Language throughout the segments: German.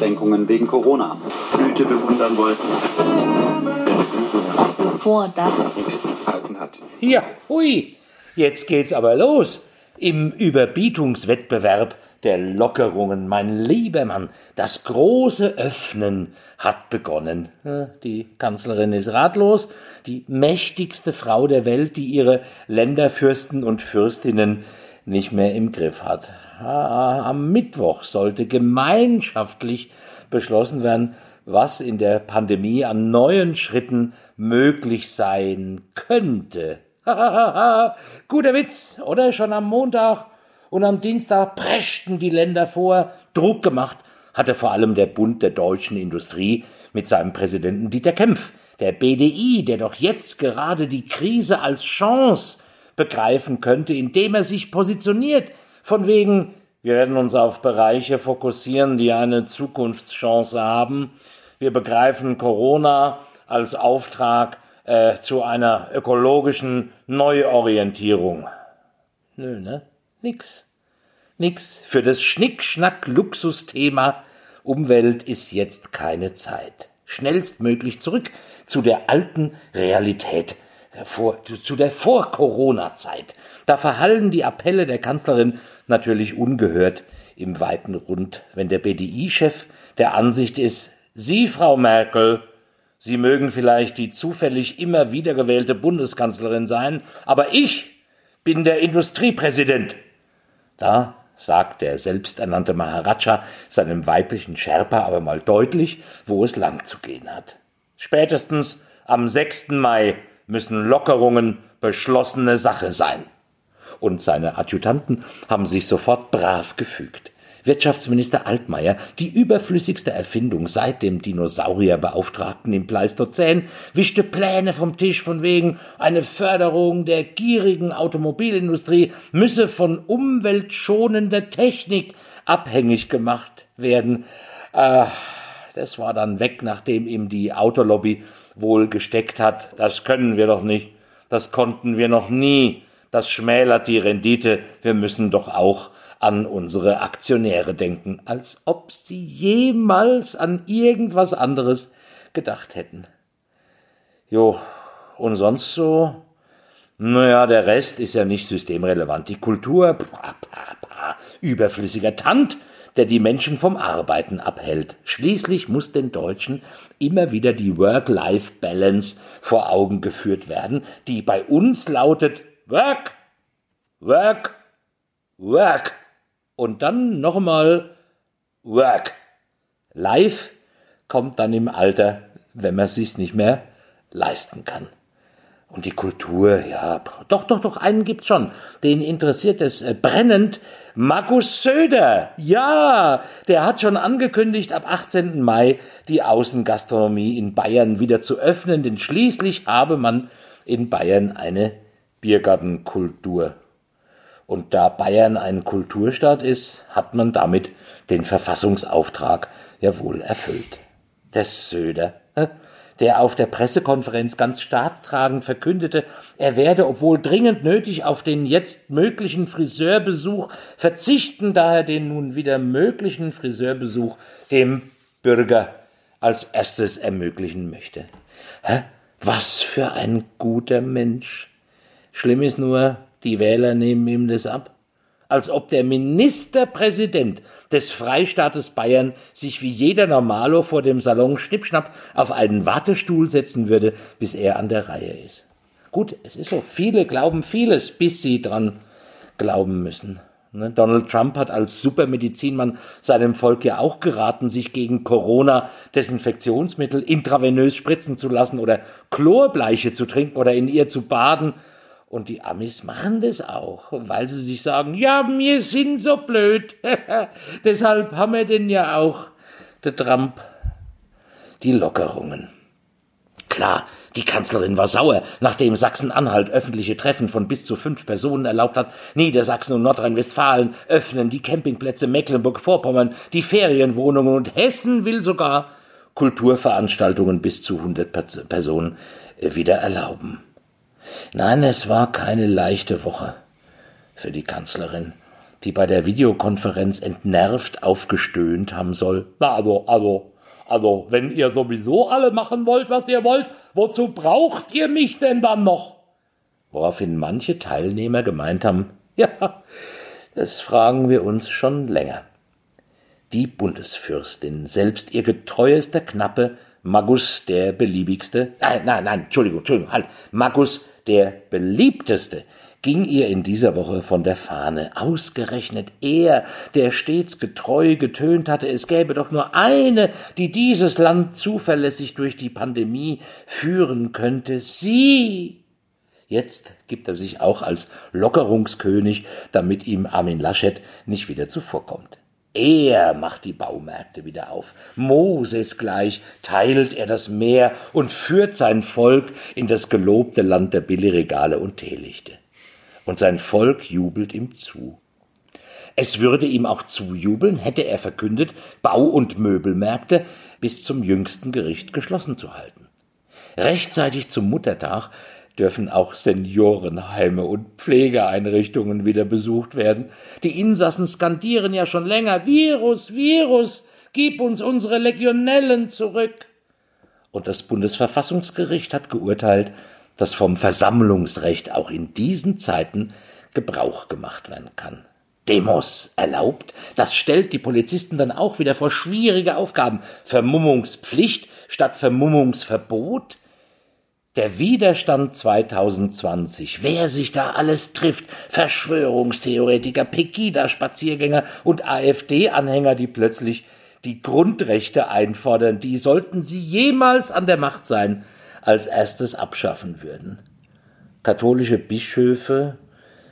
Einschränkungen wegen Corona. Blüte bewundern wollten. Bevor das hat. Ja, hui, jetzt geht's aber los. Im Überbietungswettbewerb der Lockerungen, mein lieber Mann, das große Öffnen hat begonnen. Die Kanzlerin ist ratlos, die mächtigste Frau der Welt, die ihre Länderfürsten und Fürstinnen nicht mehr im Griff hat. Am Mittwoch sollte gemeinschaftlich beschlossen werden, was in der Pandemie an neuen Schritten möglich sein könnte. Guter Witz, oder? Schon am Montag und am Dienstag preschten die Länder vor. Druck gemacht hatte vor allem der Bund der deutschen Industrie mit seinem Präsidenten Dieter Kempf, der BDI, der doch jetzt gerade die Krise als Chance begreifen könnte, indem er sich positioniert, von wegen, wir werden uns auf Bereiche fokussieren, die eine Zukunftschance haben. Wir begreifen Corona als Auftrag äh, zu einer ökologischen Neuorientierung. Nö, ne? Nix. Nix. Für das Schnick-Schnack-Luxusthema Umwelt ist jetzt keine Zeit. Schnellstmöglich zurück zu der alten Realität, äh, vor, zu, zu der Vor-Corona-Zeit. Da verhallen die Appelle der Kanzlerin natürlich ungehört im weiten Rund, wenn der BDI-Chef der Ansicht ist, Sie, Frau Merkel, Sie mögen vielleicht die zufällig immer wiedergewählte Bundeskanzlerin sein, aber ich bin der Industriepräsident. Da sagt der selbsternannte Maharaja seinem weiblichen Sherpa aber mal deutlich, wo es lang zu gehen hat. Spätestens am 6. Mai müssen Lockerungen beschlossene Sache sein. Und seine Adjutanten haben sich sofort brav gefügt. Wirtschaftsminister Altmaier, die überflüssigste Erfindung seit dem Dinosaurierbeauftragten im Pleistozän, wischte Pläne vom Tisch von wegen, eine Förderung der gierigen Automobilindustrie müsse von umweltschonender Technik abhängig gemacht werden. Äh, das war dann weg, nachdem ihm die Autolobby wohl gesteckt hat. Das können wir doch nicht. Das konnten wir noch nie. Das schmälert die Rendite. Wir müssen doch auch an unsere Aktionäre denken, als ob sie jemals an irgendwas anderes gedacht hätten. Jo, und sonst so? Naja, der Rest ist ja nicht systemrelevant. Die Kultur, pa, pa, pa, überflüssiger Tant, der die Menschen vom Arbeiten abhält. Schließlich muss den Deutschen immer wieder die Work-Life-Balance vor Augen geführt werden, die bei uns lautet Work, Work, Work und dann nochmal Work. Life kommt dann im Alter, wenn man sich's nicht mehr leisten kann. Und die Kultur, ja, doch, doch, doch, einen gibt's schon. Den interessiert es äh, brennend. Markus Söder, ja, der hat schon angekündigt, ab 18. Mai die Außengastronomie in Bayern wieder zu öffnen, denn schließlich habe man in Bayern eine Biergartenkultur. Und da Bayern ein Kulturstaat ist, hat man damit den Verfassungsauftrag ja wohl erfüllt. Der Söder, äh, der auf der Pressekonferenz ganz staatstragend verkündete, er werde, obwohl dringend nötig, auf den jetzt möglichen Friseurbesuch verzichten, da er den nun wieder möglichen Friseurbesuch dem Bürger als erstes ermöglichen möchte. Was für ein guter Mensch. Schlimm ist nur, die Wähler nehmen ihm das ab. Als ob der Ministerpräsident des Freistaates Bayern sich wie jeder Normalo vor dem Salon Schnippschnapp auf einen Wartestuhl setzen würde, bis er an der Reihe ist. Gut, es ist so. Viele glauben vieles, bis sie dran glauben müssen. Ne, Donald Trump hat als Supermedizinmann seinem Volk ja auch geraten, sich gegen Corona Desinfektionsmittel intravenös spritzen zu lassen oder Chlorbleiche zu trinken oder in ihr zu baden. Und die Amis machen das auch, weil sie sich sagen, ja, wir sind so blöd. Deshalb haben wir denn ja auch, der Trump, die Lockerungen. Klar, die Kanzlerin war sauer, nachdem Sachsen-Anhalt öffentliche Treffen von bis zu fünf Personen erlaubt hat. Niedersachsen und Nordrhein-Westfalen öffnen die Campingplätze Mecklenburg-Vorpommern, die Ferienwohnungen und Hessen will sogar Kulturveranstaltungen bis zu 100 Personen äh, wieder erlauben. Nein, es war keine leichte Woche für die Kanzlerin. die bei der Videokonferenz entnervt aufgestöhnt haben soll. Na, also, also, also, wenn ihr sowieso alle machen wollt, was ihr wollt, wozu braucht ihr mich denn dann noch? Woraufhin manche Teilnehmer gemeint haben, ja, das fragen wir uns schon länger. Die Bundesfürstin, selbst ihr getreuester Knappe, Magus der beliebigste, nein, nein, nein, Entschuldigung, Entschuldigung, halt, Magus der beliebteste, ging ihr in dieser Woche von der Fahne. Ausgerechnet er, der stets getreu getönt hatte, es gäbe doch nur eine, die dieses Land zuverlässig durch die Pandemie führen könnte. Sie! Jetzt gibt er sich auch als Lockerungskönig, damit ihm Armin Laschet nicht wieder zuvorkommt. Er macht die Baumärkte wieder auf. Moses gleich teilt er das Meer und führt sein Volk in das gelobte Land der Billigregale und Teelichte und sein Volk jubelt ihm zu. Es würde ihm auch zujubeln, hätte er verkündet, Bau- und Möbelmärkte bis zum jüngsten Gericht geschlossen zu halten. Rechtzeitig zum Muttertag dürfen auch Seniorenheime und Pflegeeinrichtungen wieder besucht werden. Die Insassen skandieren ja schon länger Virus, Virus, gib uns unsere Legionellen zurück. Und das Bundesverfassungsgericht hat geurteilt, dass vom Versammlungsrecht auch in diesen Zeiten Gebrauch gemacht werden kann. Demos erlaubt, das stellt die Polizisten dann auch wieder vor schwierige Aufgaben. Vermummungspflicht statt Vermummungsverbot? Der Widerstand 2020, wer sich da alles trifft, Verschwörungstheoretiker, Pegida-Spaziergänger und AfD-Anhänger, die plötzlich die Grundrechte einfordern, die sollten sie jemals an der Macht sein, als erstes abschaffen würden. Katholische Bischöfe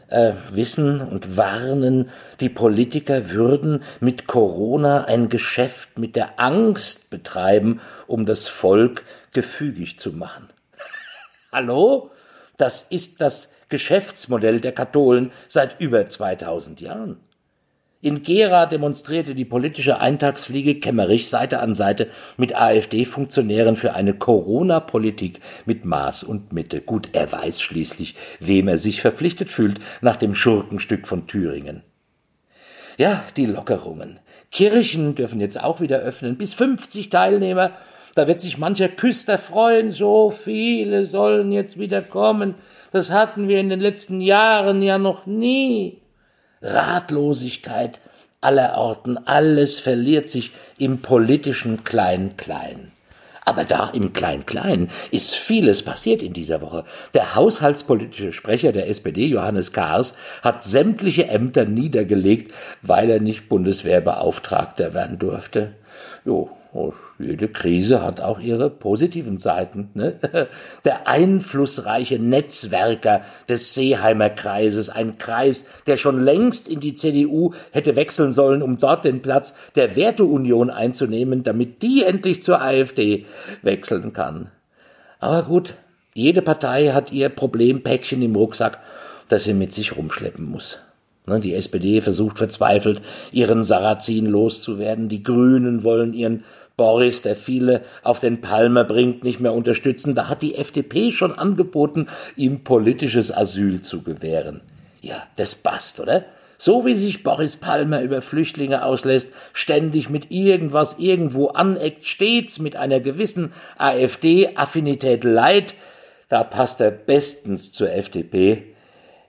äh, wissen und warnen, die Politiker würden mit Corona ein Geschäft mit der Angst betreiben, um das Volk gefügig zu machen. Hallo? Das ist das Geschäftsmodell der Katholen seit über 2000 Jahren. In Gera demonstrierte die politische Eintagsfliege Kemmerich Seite an Seite mit AfD-Funktionären für eine Corona-Politik mit Maß und Mitte. Gut, er weiß schließlich, wem er sich verpflichtet fühlt nach dem Schurkenstück von Thüringen. Ja, die Lockerungen. Kirchen dürfen jetzt auch wieder öffnen. Bis 50 Teilnehmer. Da wird sich mancher Küster freuen. So viele sollen jetzt wieder kommen. Das hatten wir in den letzten Jahren ja noch nie. Ratlosigkeit allerorten, alles verliert sich im politischen Klein-Klein. Aber da im Klein-Klein ist vieles passiert in dieser Woche. Der haushaltspolitische Sprecher der SPD, Johannes Kahrs, hat sämtliche Ämter niedergelegt, weil er nicht Bundeswehrbeauftragter werden durfte. Jo, Oh, jede Krise hat auch ihre positiven Seiten. Ne? Der einflussreiche Netzwerker des Seeheimer Kreises, ein Kreis, der schon längst in die CDU hätte wechseln sollen, um dort den Platz der Werteunion einzunehmen, damit die endlich zur AfD wechseln kann. Aber gut, jede Partei hat ihr Problempäckchen im Rucksack, das sie mit sich rumschleppen muss. Ne, die SPD versucht verzweifelt, ihren Sarrazin loszuwerden. Die Grünen wollen ihren Boris, der viele auf den Palmer bringt, nicht mehr unterstützen. Da hat die FDP schon angeboten, ihm politisches Asyl zu gewähren. Ja, das passt, oder? So wie sich Boris Palmer über Flüchtlinge auslässt, ständig mit irgendwas irgendwo aneckt, stets mit einer gewissen AfD-Affinität leid, da passt er bestens zur FDP,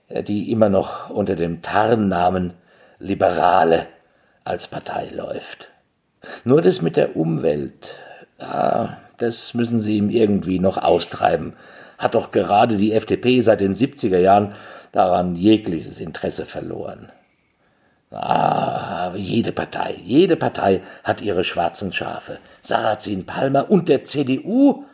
äh, die immer noch unter dem Tarnnamen Liberale als Partei läuft. Nur das mit der Umwelt, ah, das müssen sie ihm irgendwie noch austreiben. Hat doch gerade die FDP seit den 70er Jahren daran jegliches Interesse verloren. Ah, jede Partei, jede Partei hat ihre schwarzen Schafe. Sarrazin Palmer und der CDU,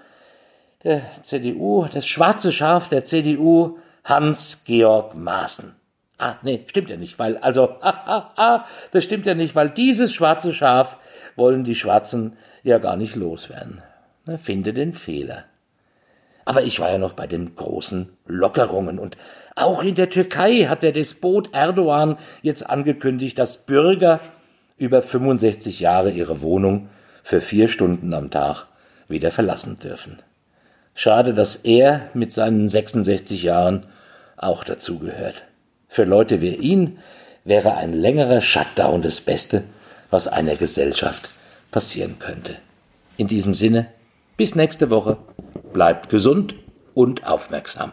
der CDU, das schwarze Schaf der CDU, Hans-Georg Maaßen. Ah, nee, stimmt ja nicht, weil, also, ah, ah, ah, das stimmt ja nicht, weil dieses schwarze Schaf wollen die Schwarzen ja gar nicht loswerden. Na, finde den Fehler. Aber ich war ja noch bei den großen Lockerungen und auch in der Türkei hat der Despot Erdogan jetzt angekündigt, dass Bürger über 65 Jahre ihre Wohnung für vier Stunden am Tag wieder verlassen dürfen. Schade, dass er mit seinen 66 Jahren auch dazugehört. Für Leute wie ihn wäre ein längerer Shutdown das Beste, was einer Gesellschaft passieren könnte. In diesem Sinne, bis nächste Woche, bleibt gesund und aufmerksam.